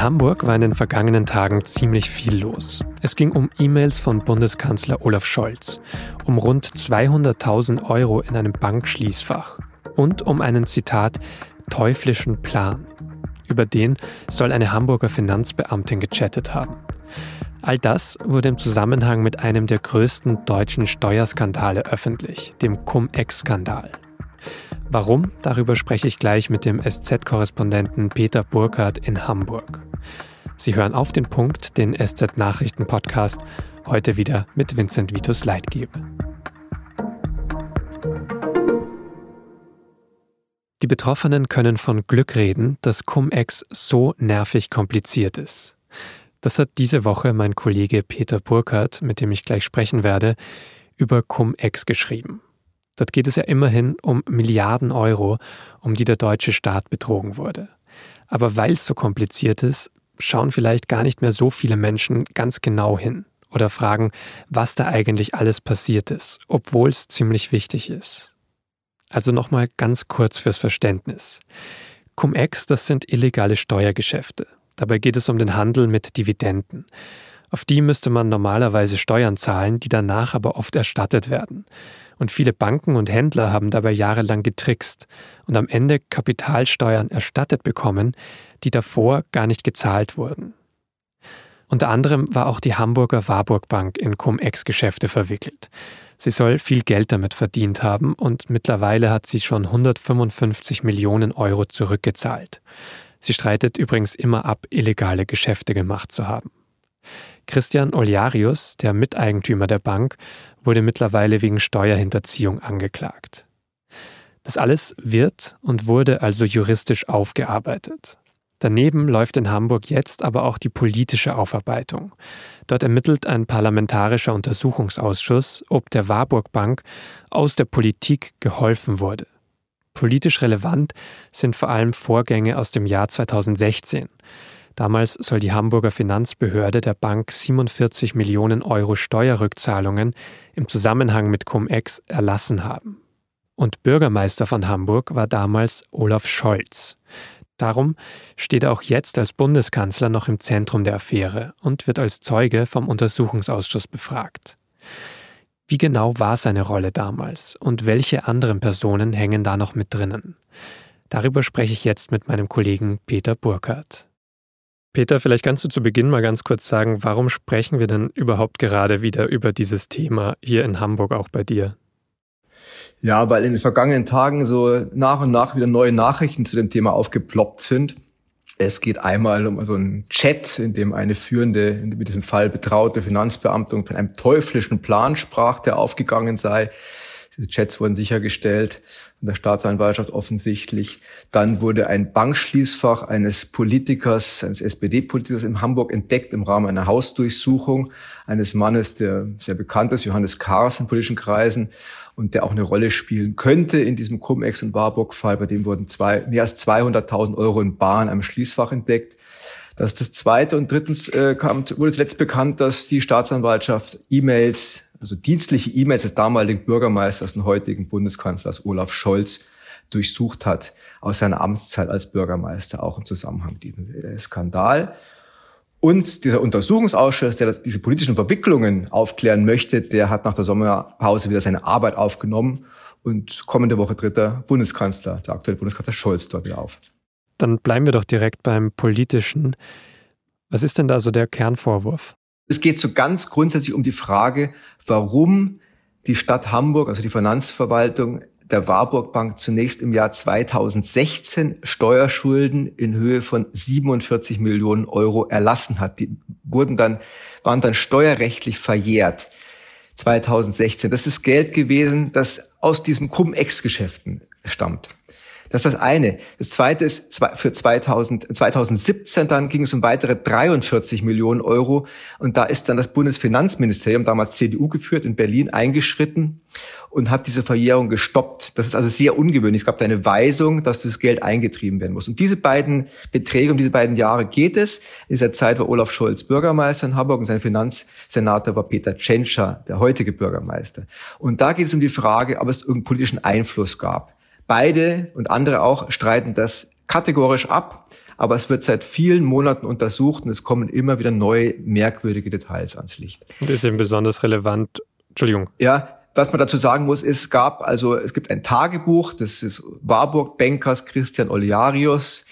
In Hamburg war in den vergangenen Tagen ziemlich viel los. Es ging um E-Mails von Bundeskanzler Olaf Scholz, um rund 200.000 Euro in einem Bankschließfach und um einen Zitat teuflischen Plan. Über den soll eine Hamburger Finanzbeamtin gechattet haben. All das wurde im Zusammenhang mit einem der größten deutschen Steuerskandale öffentlich, dem Cum-Ex-Skandal. Warum? Darüber spreche ich gleich mit dem SZ-Korrespondenten Peter Burkhardt in Hamburg. Sie hören auf den Punkt, den SZ-Nachrichten-Podcast, heute wieder mit Vincent Vitus Leitgeb. Die Betroffenen können von Glück reden, dass Cum-Ex so nervig kompliziert ist. Das hat diese Woche mein Kollege Peter Burkhardt, mit dem ich gleich sprechen werde, über Cum-Ex geschrieben. Dort geht es ja immerhin um Milliarden Euro, um die der deutsche Staat betrogen wurde. Aber weil es so kompliziert ist, schauen vielleicht gar nicht mehr so viele Menschen ganz genau hin oder fragen, was da eigentlich alles passiert ist, obwohl es ziemlich wichtig ist. Also nochmal ganz kurz fürs Verständnis. Cum-Ex, das sind illegale Steuergeschäfte. Dabei geht es um den Handel mit Dividenden. Auf die müsste man normalerweise Steuern zahlen, die danach aber oft erstattet werden. Und viele Banken und Händler haben dabei jahrelang getrickst und am Ende Kapitalsteuern erstattet bekommen, die davor gar nicht gezahlt wurden. Unter anderem war auch die Hamburger Warburg Bank in Cum-Ex-Geschäfte verwickelt. Sie soll viel Geld damit verdient haben und mittlerweile hat sie schon 155 Millionen Euro zurückgezahlt. Sie streitet übrigens immer ab, illegale Geschäfte gemacht zu haben. Christian Oliarius, der Miteigentümer der Bank, wurde mittlerweile wegen Steuerhinterziehung angeklagt. Das alles wird und wurde also juristisch aufgearbeitet. Daneben läuft in Hamburg jetzt aber auch die politische Aufarbeitung. Dort ermittelt ein parlamentarischer Untersuchungsausschuss, ob der Warburg Bank aus der Politik geholfen wurde. Politisch relevant sind vor allem Vorgänge aus dem Jahr 2016. Damals soll die Hamburger Finanzbehörde der Bank 47 Millionen Euro Steuerrückzahlungen im Zusammenhang mit Cum-Ex erlassen haben. Und Bürgermeister von Hamburg war damals Olaf Scholz. Darum steht er auch jetzt als Bundeskanzler noch im Zentrum der Affäre und wird als Zeuge vom Untersuchungsausschuss befragt. Wie genau war seine Rolle damals und welche anderen Personen hängen da noch mit drinnen? Darüber spreche ich jetzt mit meinem Kollegen Peter Burkhardt. Peter, vielleicht kannst du zu Beginn mal ganz kurz sagen, warum sprechen wir denn überhaupt gerade wieder über dieses Thema hier in Hamburg auch bei dir? Ja, weil in den vergangenen Tagen so nach und nach wieder neue Nachrichten zu dem Thema aufgeploppt sind. Es geht einmal um so einen Chat, in dem eine führende, in diesem Fall betraute Finanzbeamtin von einem teuflischen Plan sprach, der aufgegangen sei. Diese Chats wurden sichergestellt in der Staatsanwaltschaft offensichtlich. Dann wurde ein Bankschließfach eines Politikers, eines SPD-Politikers in Hamburg entdeckt im Rahmen einer Hausdurchsuchung eines Mannes, der sehr bekannt ist, Johannes Kahrs in politischen Kreisen und der auch eine Rolle spielen könnte in diesem Cum-Ex- und Warburg-Fall. Bei dem wurden zwei, mehr als 200.000 Euro in in einem Schließfach entdeckt. Das ist das Zweite. Und drittens äh, kam, wurde zuletzt bekannt, dass die Staatsanwaltschaft E-Mails also dienstliche E-Mails des damaligen Bürgermeisters und heutigen Bundeskanzlers Olaf Scholz durchsucht hat aus seiner Amtszeit als Bürgermeister, auch im Zusammenhang mit diesem äh, Skandal. Und dieser Untersuchungsausschuss, der diese politischen Verwicklungen aufklären möchte, der hat nach der Sommerpause wieder seine Arbeit aufgenommen und kommende Woche tritt der Bundeskanzler, der aktuelle Bundeskanzler Scholz dort wieder auf. Dann bleiben wir doch direkt beim Politischen. Was ist denn da so der Kernvorwurf? Es geht so ganz grundsätzlich um die Frage, warum die Stadt Hamburg, also die Finanzverwaltung der Warburg Bank zunächst im Jahr 2016 Steuerschulden in Höhe von 47 Millionen Euro erlassen hat. Die wurden dann, waren dann steuerrechtlich verjährt. 2016. Das ist Geld gewesen, das aus diesen Cum-Ex-Geschäften stammt. Das ist das eine. Das zweite ist, für 2000, 2017 dann ging es um weitere 43 Millionen Euro. Und da ist dann das Bundesfinanzministerium, damals CDU geführt, in Berlin eingeschritten und hat diese Verjährung gestoppt. Das ist also sehr ungewöhnlich. Es gab da eine Weisung, dass das Geld eingetrieben werden muss. Um diese beiden Beträge, um diese beiden Jahre geht es. In dieser Zeit war Olaf Scholz Bürgermeister in Hamburg und sein Finanzsenator war Peter Tschentscher, der heutige Bürgermeister. Und da geht es um die Frage, ob es irgendeinen politischen Einfluss gab. Beide und andere auch streiten das kategorisch ab, aber es wird seit vielen Monaten untersucht und es kommen immer wieder neue merkwürdige Details ans Licht. Und ist eben besonders relevant. Entschuldigung. Ja, was man dazu sagen muss, es gab also, es gibt ein Tagebuch, das ist Warburg Bankers Christian Oliarius,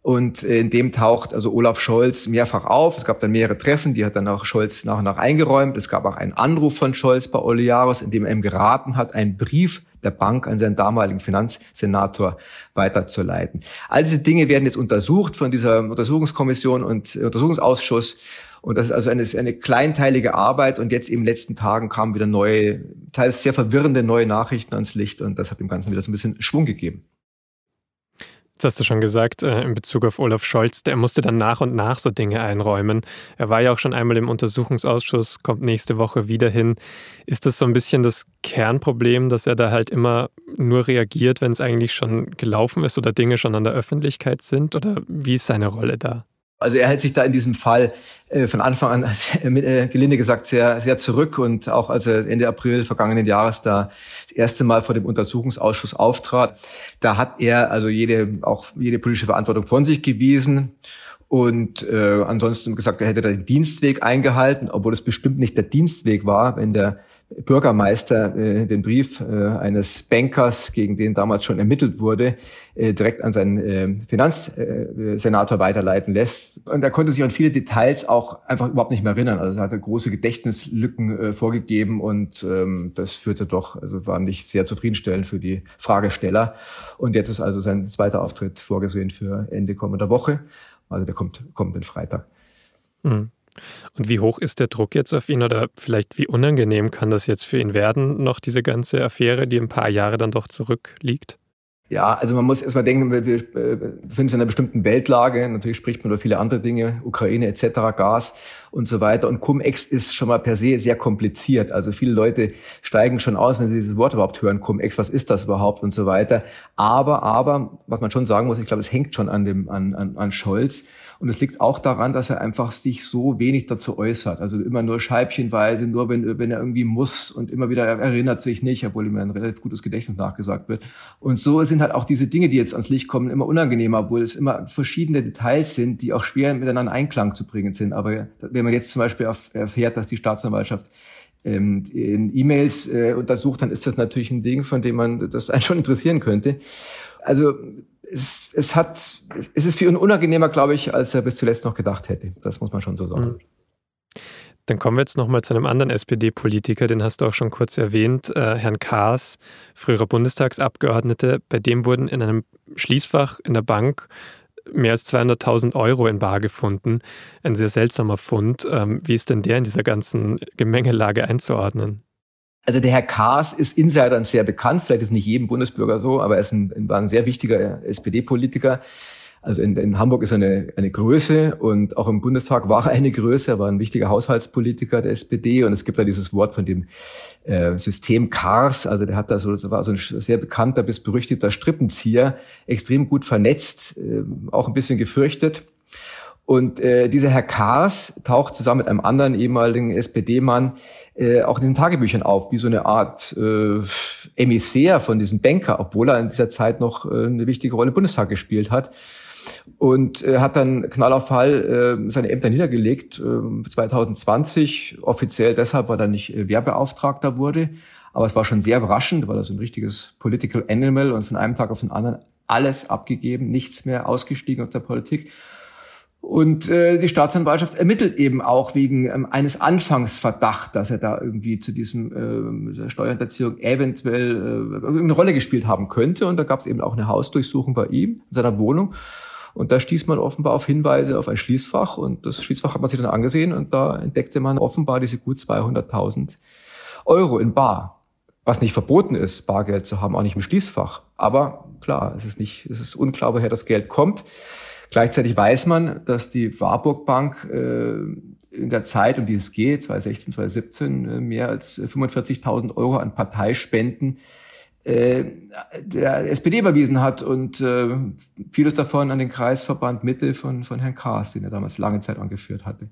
und in dem taucht also Olaf Scholz mehrfach auf. Es gab dann mehrere Treffen, die hat dann auch Scholz nach und nach eingeräumt. Es gab auch einen Anruf von Scholz bei Oliaros, in dem er ihm geraten hat, einen Brief der Bank an seinen damaligen Finanzsenator weiterzuleiten. All diese Dinge werden jetzt untersucht von dieser Untersuchungskommission und Untersuchungsausschuss. Und das ist also eine, eine kleinteilige Arbeit. Und jetzt in den letzten Tagen kamen wieder neue, teils sehr verwirrende neue Nachrichten ans Licht. Und das hat dem Ganzen wieder so ein bisschen Schwung gegeben. Jetzt hast du schon gesagt, äh, in Bezug auf Olaf Scholz, der musste dann nach und nach so Dinge einräumen. Er war ja auch schon einmal im Untersuchungsausschuss, kommt nächste Woche wieder hin. Ist das so ein bisschen das Kernproblem, dass er da halt immer nur reagiert, wenn es eigentlich schon gelaufen ist oder Dinge schon an der Öffentlichkeit sind? Oder wie ist seine Rolle da? Also er hält sich da in diesem Fall äh, von Anfang an, äh, gelinde gesagt, sehr, sehr zurück und auch als er Ende April vergangenen Jahres da das erste Mal vor dem Untersuchungsausschuss auftrat, da hat er also jede, auch jede politische Verantwortung von sich gewiesen und äh, ansonsten gesagt, er hätte den Dienstweg eingehalten, obwohl es bestimmt nicht der Dienstweg war, wenn der Bürgermeister äh, den Brief äh, eines Bankers, gegen den damals schon ermittelt wurde, äh, direkt an seinen äh, Finanzsenator äh, weiterleiten lässt. Und er konnte sich an viele Details auch einfach überhaupt nicht mehr erinnern. Also er hatte große Gedächtnislücken äh, vorgegeben und ähm, das führte doch, also war nicht sehr zufriedenstellend für die Fragesteller. Und jetzt ist also sein zweiter Auftritt vorgesehen für Ende kommender Woche. Also der kommt kommenden Freitag. Mhm. Und wie hoch ist der Druck jetzt auf ihn oder vielleicht wie unangenehm kann das jetzt für ihn werden, noch diese ganze Affäre, die ein paar Jahre dann doch zurückliegt? Ja, also man muss erstmal denken, wir, wir äh, befinden uns in einer bestimmten Weltlage. Natürlich spricht man über viele andere Dinge, Ukraine etc., Gas und so weiter. Und Cum-Ex ist schon mal per se sehr kompliziert. Also viele Leute steigen schon aus, wenn sie dieses Wort überhaupt hören, Cum-Ex, was ist das überhaupt und so weiter. Aber, aber, was man schon sagen muss, ich glaube, es hängt schon an dem, an, an, an Scholz. Und es liegt auch daran, dass er einfach sich so wenig dazu äußert. Also immer nur scheibchenweise, nur wenn, wenn er irgendwie muss und immer wieder er erinnert sich nicht, obwohl ihm ein relativ gutes Gedächtnis nachgesagt wird. Und so sind halt auch diese Dinge, die jetzt ans Licht kommen, immer unangenehmer, obwohl es immer verschiedene Details sind, die auch schwer miteinander in Einklang zu bringen sind. Aber wenn man jetzt zum Beispiel erfährt, dass die Staatsanwaltschaft ähm, in E-Mails äh, untersucht, dann ist das natürlich ein Ding, von dem man das einen schon interessieren könnte. Also es, es hat, es ist viel unangenehmer, glaube ich, als er bis zuletzt noch gedacht hätte. Das muss man schon so sagen. Mhm. Dann kommen wir jetzt nochmal zu einem anderen SPD-Politiker, den hast du auch schon kurz erwähnt, äh, Herrn Kaas, früherer Bundestagsabgeordnete. Bei dem wurden in einem Schließfach in der Bank mehr als 200.000 Euro in Bar gefunden. Ein sehr seltsamer Fund. Ähm, wie ist denn der in dieser ganzen Gemengelage einzuordnen? Also der Herr Kaas ist Insidern sehr bekannt, vielleicht ist nicht jedem Bundesbürger so, aber er ist ein, war ein sehr wichtiger SPD-Politiker. Also in, in, Hamburg ist er eine, eine Größe und auch im Bundestag war er eine Größe. Er war ein wichtiger Haushaltspolitiker der SPD und es gibt da dieses Wort von dem äh, System Kars. Also der hat da so, war so ein sehr bekannter bis berüchtigter Strippenzieher, extrem gut vernetzt, äh, auch ein bisschen gefürchtet. Und äh, dieser Herr Kaas taucht zusammen mit einem anderen ehemaligen SPD-Mann äh, auch in den Tagebüchern auf, wie so eine Art äh, Emissär von diesem Banker, obwohl er in dieser Zeit noch äh, eine wichtige Rolle im Bundestag gespielt hat. Und äh, hat dann Knall auf Fall äh, seine Ämter niedergelegt, äh, 2020, offiziell deshalb, weil er nicht äh, Wehrbeauftragter wurde. Aber es war schon sehr überraschend, weil er so ein richtiges Political Animal und von einem Tag auf den anderen alles abgegeben, nichts mehr ausgestiegen aus der Politik. Und äh, die Staatsanwaltschaft ermittelt eben auch wegen ähm, eines Anfangsverdachts, dass er da irgendwie zu diesem äh, Steuerhinterziehung eventuell äh, eine Rolle gespielt haben könnte. Und da gab es eben auch eine Hausdurchsuchung bei ihm, in seiner Wohnung. Und da stieß man offenbar auf Hinweise auf ein Schließfach. Und das Schließfach hat man sich dann angesehen und da entdeckte man offenbar diese gut 200.000 Euro in Bar. Was nicht verboten ist, Bargeld zu haben, auch nicht im Schließfach. Aber klar, es ist nicht, es ist unklar, woher das Geld kommt. Gleichzeitig weiß man, dass die Warburg Bank äh, in der Zeit, um die es geht, 2016, 2017, äh, mehr als 45.000 Euro an Parteispenden äh, der SPD überwiesen hat und äh, vieles davon an den Kreisverband Mitte von, von Herrn Kaas, den er damals lange Zeit angeführt hatte.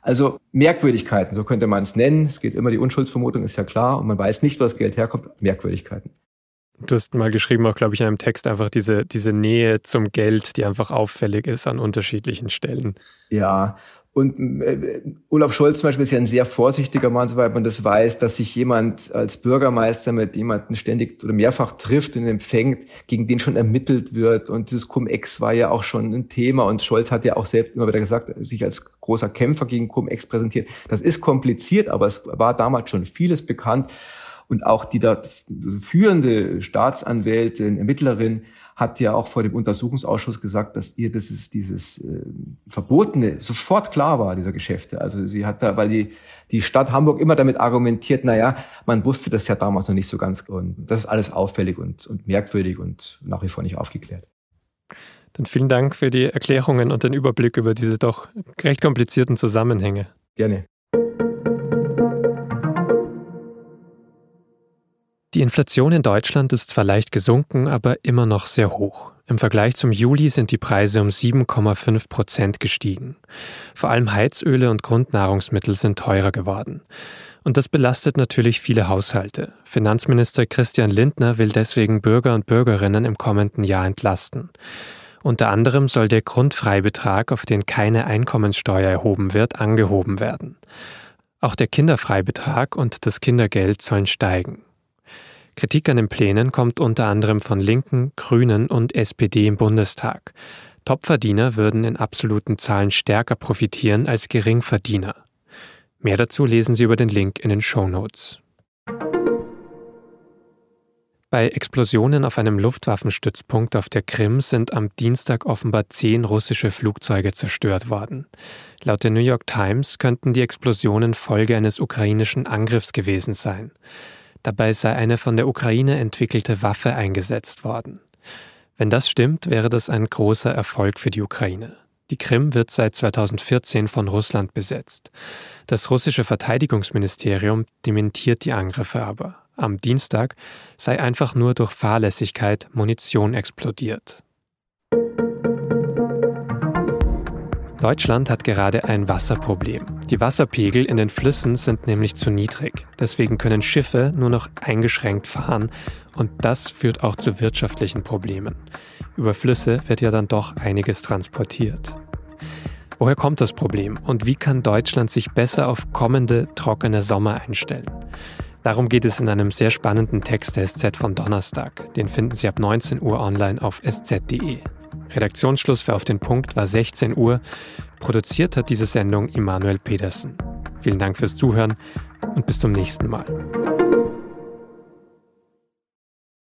Also Merkwürdigkeiten, so könnte man es nennen. Es geht immer die Unschuldsvermutung, ist ja klar, und man weiß nicht, wo das Geld herkommt. Merkwürdigkeiten. Du hast mal geschrieben, auch glaube ich in einem Text, einfach diese, diese Nähe zum Geld, die einfach auffällig ist an unterschiedlichen Stellen. Ja, und äh, Olaf Scholz zum Beispiel ist ja ein sehr vorsichtiger Mann, soweit man das weiß, dass sich jemand als Bürgermeister mit jemandem ständig oder mehrfach trifft und empfängt, gegen den schon ermittelt wird. Und dieses Cum-Ex war ja auch schon ein Thema. Und Scholz hat ja auch selbst immer wieder gesagt, sich als großer Kämpfer gegen Cum-Ex präsentiert. Das ist kompliziert, aber es war damals schon vieles bekannt. Und auch die da führende Staatsanwältin, Ermittlerin hat ja auch vor dem Untersuchungsausschuss gesagt, dass ihr das ist dieses äh, Verbotene sofort klar war, dieser Geschäfte. Also sie hat da, weil die, die Stadt Hamburg immer damit argumentiert, na ja, man wusste das ja damals noch nicht so ganz. Und das ist alles auffällig und, und merkwürdig und nach wie vor nicht aufgeklärt. Dann vielen Dank für die Erklärungen und den Überblick über diese doch recht komplizierten Zusammenhänge. Gerne. Die Inflation in Deutschland ist zwar leicht gesunken, aber immer noch sehr hoch. Im Vergleich zum Juli sind die Preise um 7,5 Prozent gestiegen. Vor allem Heizöle und Grundnahrungsmittel sind teurer geworden. Und das belastet natürlich viele Haushalte. Finanzminister Christian Lindner will deswegen Bürger und Bürgerinnen im kommenden Jahr entlasten. Unter anderem soll der Grundfreibetrag, auf den keine Einkommenssteuer erhoben wird, angehoben werden. Auch der Kinderfreibetrag und das Kindergeld sollen steigen. Kritik an den Plänen kommt unter anderem von Linken, Grünen und SPD im Bundestag. Topverdiener würden in absoluten Zahlen stärker profitieren als Geringverdiener. Mehr dazu lesen Sie über den Link in den Show Notes. Bei Explosionen auf einem Luftwaffenstützpunkt auf der Krim sind am Dienstag offenbar zehn russische Flugzeuge zerstört worden. Laut der New York Times könnten die Explosionen Folge eines ukrainischen Angriffs gewesen sein. Dabei sei eine von der Ukraine entwickelte Waffe eingesetzt worden. Wenn das stimmt, wäre das ein großer Erfolg für die Ukraine. Die Krim wird seit 2014 von Russland besetzt. Das russische Verteidigungsministerium dementiert die Angriffe aber. Am Dienstag sei einfach nur durch Fahrlässigkeit Munition explodiert. Deutschland hat gerade ein Wasserproblem. Die Wasserpegel in den Flüssen sind nämlich zu niedrig. Deswegen können Schiffe nur noch eingeschränkt fahren und das führt auch zu wirtschaftlichen Problemen. Über Flüsse wird ja dann doch einiges transportiert. Woher kommt das Problem und wie kann Deutschland sich besser auf kommende trockene Sommer einstellen? Darum geht es in einem sehr spannenden Text der SZ von Donnerstag. Den finden Sie ab 19 Uhr online auf sz.de. Redaktionsschluss für Auf den Punkt war 16 Uhr. Produziert hat diese Sendung Immanuel Pedersen. Vielen Dank fürs Zuhören und bis zum nächsten Mal.